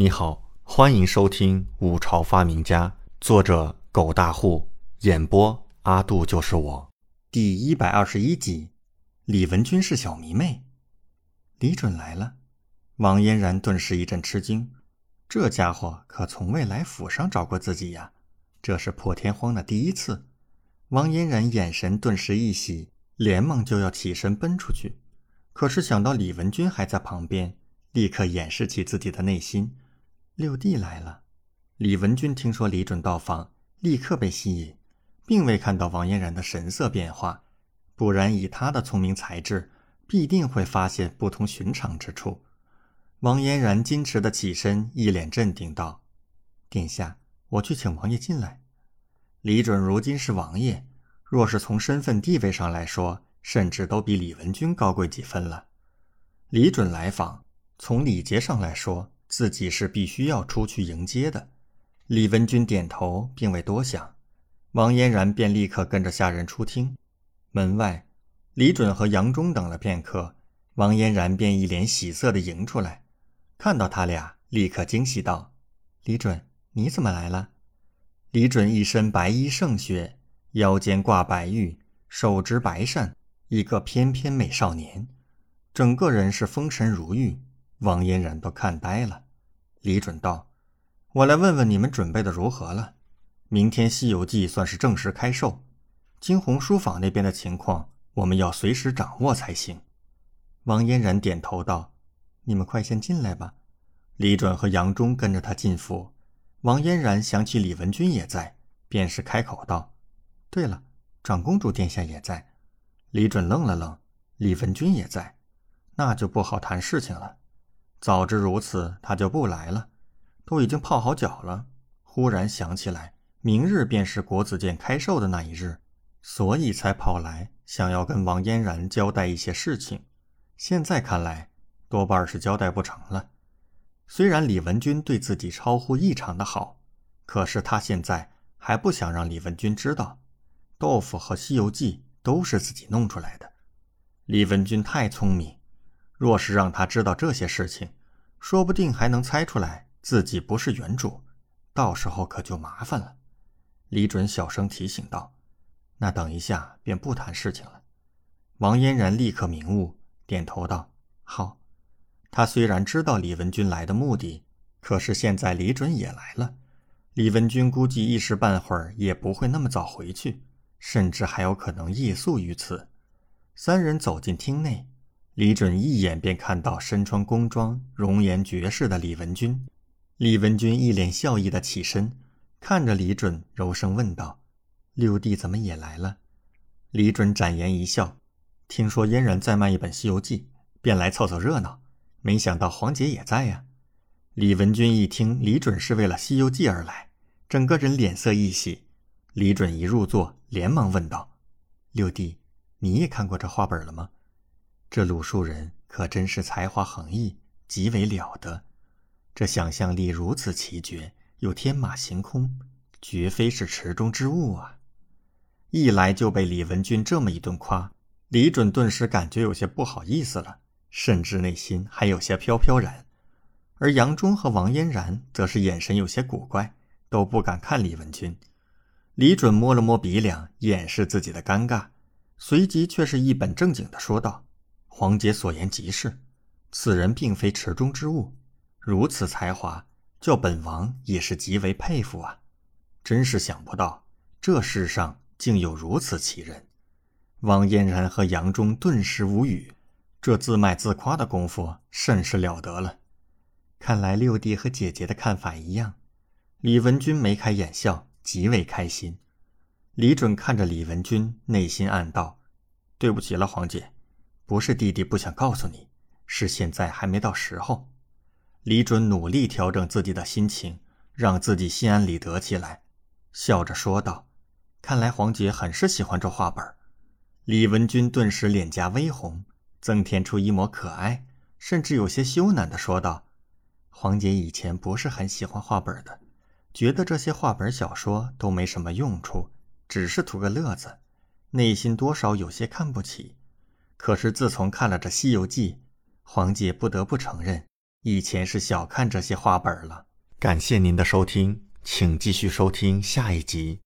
你好，欢迎收听《五朝发明家》，作者狗大户，演播阿杜就是我，第一百二十一集。李文君是小迷妹，李准来了。王嫣然顿时一阵吃惊，这家伙可从未来府上找过自己呀，这是破天荒的第一次。王嫣然眼神顿时一喜，连忙就要起身奔出去，可是想到李文君还在旁边，立刻掩饰起自己的内心。六弟来了，李文君听说李准到访，立刻被吸引，并未看到王嫣然的神色变化，不然以他的聪明才智，必定会发现不同寻常之处。王嫣然矜持的起身，一脸镇定道：“殿下，我去请王爷进来。”李准如今是王爷，若是从身份地位上来说，甚至都比李文君高贵几分了。李准来访，从礼节上来说。自己是必须要出去迎接的，李文君点头，并未多想，王嫣然便立刻跟着下人出厅。门外，李准和杨忠等了片刻，王嫣然便一脸喜色的迎出来，看到他俩，立刻惊喜道：“李准，你怎么来了？”李准一身白衣胜雪，腰间挂白玉，手执白扇，一个翩翩美少年，整个人是风神如玉。王嫣然都看呆了。李准道：“我来问问你们准备的如何了？明天《西游记》算是正式开售，惊鸿书坊那边的情况，我们要随时掌握才行。”王嫣然点头道：“你们快先进来吧。”李准和杨忠跟着他进府。王嫣然想起李文君也在，便是开口道：“对了，长公主殿下也在。”李准愣了愣：“李文君也在，那就不好谈事情了。”早知如此，他就不来了。都已经泡好脚了。忽然想起来，明日便是国子监开售的那一日，所以才跑来，想要跟王嫣然交代一些事情。现在看来，多半是交代不成了。虽然李文君对自己超乎异常的好，可是他现在还不想让李文君知道，豆腐和《西游记》都是自己弄出来的。李文君太聪明。若是让他知道这些事情，说不定还能猜出来自己不是原主，到时候可就麻烦了。李准小声提醒道：“那等一下便不谈事情了。”王嫣然立刻明悟，点头道：“好。”他虽然知道李文君来的目的，可是现在李准也来了，李文君估计一时半会儿也不会那么早回去，甚至还有可能夜宿于此。三人走进厅内。李准一眼便看到身穿宫装、容颜绝世的李文君。李文君一脸笑意的起身，看着李准，柔声问道：“六弟怎么也来了？”李准展颜一笑：“听说嫣然在卖一本《西游记》，便来凑凑热闹。没想到黄姐也在呀。”李文君一听李准是为了《西游记》而来，整个人脸色一喜。李准一入座，连忙问道：“六弟，你也看过这画本了吗？”这鲁树人可真是才华横溢，极为了得。这想象力如此奇绝，又天马行空，绝非是池中之物啊！一来就被李文君这么一顿夸，李准顿时感觉有些不好意思了，甚至内心还有些飘飘然。而杨忠和王嫣然则是眼神有些古怪，都不敢看李文君。李准摸了摸鼻梁，掩饰自己的尴尬，随即却是一本正经的说道。黄姐所言极是，此人并非池中之物，如此才华，叫本王也是极为佩服啊！真是想不到，这世上竟有如此奇人。王嫣然和杨忠顿时无语，这自卖自夸的功夫甚是了得了。看来六弟和姐姐的看法一样。李文君眉开眼笑，极为开心。李准看着李文君，内心暗道：对不起了，黄姐。不是弟弟不想告诉你，是现在还没到时候。李准努力调整自己的心情，让自己心安理得起来，笑着说道：“看来黄姐很是喜欢这画本。”李文君顿时脸颊微红，增添出一抹可爱，甚至有些羞赧的说道：“黄姐以前不是很喜欢画本的，觉得这些画本小说都没什么用处，只是图个乐子，内心多少有些看不起。”可是自从看了这《西游记》，黄姐不得不承认，以前是小看这些画本了。感谢您的收听，请继续收听下一集。